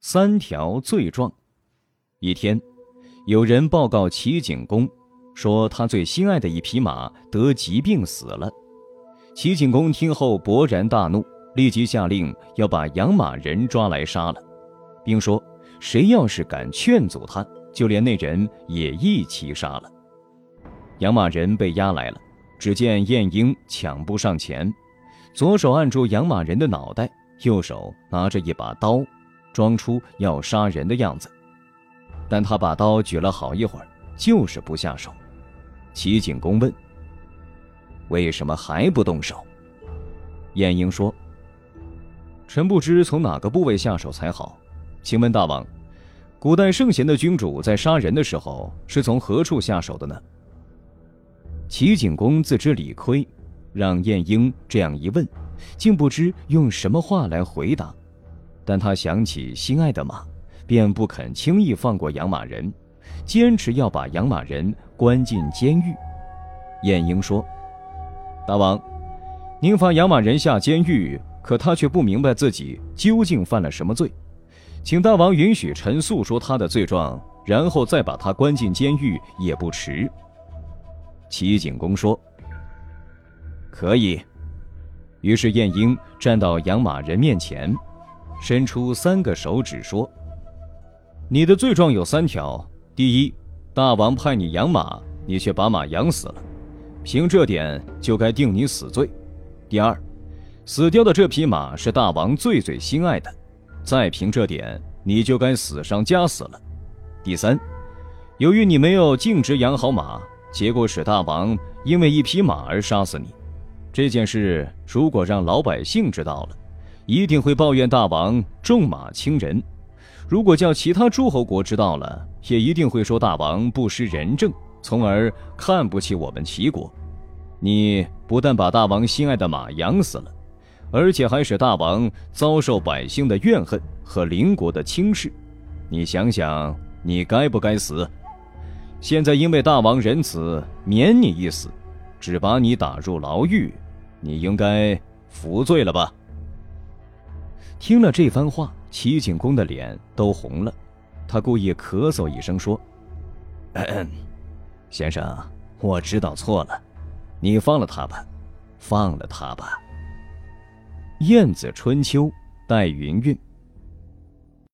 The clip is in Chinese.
三条罪状。一天，有人报告齐景公，说他最心爱的一匹马得疾病死了。齐景公听后勃然大怒，立即下令要把养马人抓来杀了，并说：“谁要是敢劝阻他，就连那人也一起杀了。”养马人被押来了，只见晏婴抢步上前，左手按住养马人的脑袋，右手拿着一把刀，装出要杀人的样子。但他把刀举了好一会儿，就是不下手。齐景公问：“为什么还不动手？”晏婴说：“臣不知从哪个部位下手才好，请问大王，古代圣贤的君主在杀人的时候是从何处下手的呢？”齐景公自知理亏，让晏婴这样一问，竟不知用什么话来回答。但他想起心爱的马，便不肯轻易放过养马人，坚持要把养马人关进监狱。晏婴说：“大王，您罚养马人下监狱，可他却不明白自己究竟犯了什么罪，请大王允许臣诉说他的罪状，然后再把他关进监狱也不迟。”齐景公说：“可以。”于是晏婴站到养马人面前，伸出三个手指说：“你的罪状有三条：第一，大王派你养马，你却把马养死了，凭这点就该定你死罪；第二，死掉的这匹马是大王最最心爱的，再凭这点你就该死上加死了；第三，由于你没有尽职养好马。”结果使大王因为一匹马而杀死你，这件事如果让老百姓知道了，一定会抱怨大王重马轻人；如果叫其他诸侯国知道了，也一定会说大王不识仁政，从而看不起我们齐国。你不但把大王心爱的马养死了，而且还使大王遭受百姓的怨恨和邻国的轻视，你想想，你该不该死？现在因为大王仁慈，免你一死，只把你打入牢狱，你应该服罪了吧？听了这番话，齐景公的脸都红了，他故意咳嗽一声说：“先生，我知道错了，你放了他吧，放了他吧。”《燕子春秋·戴云云》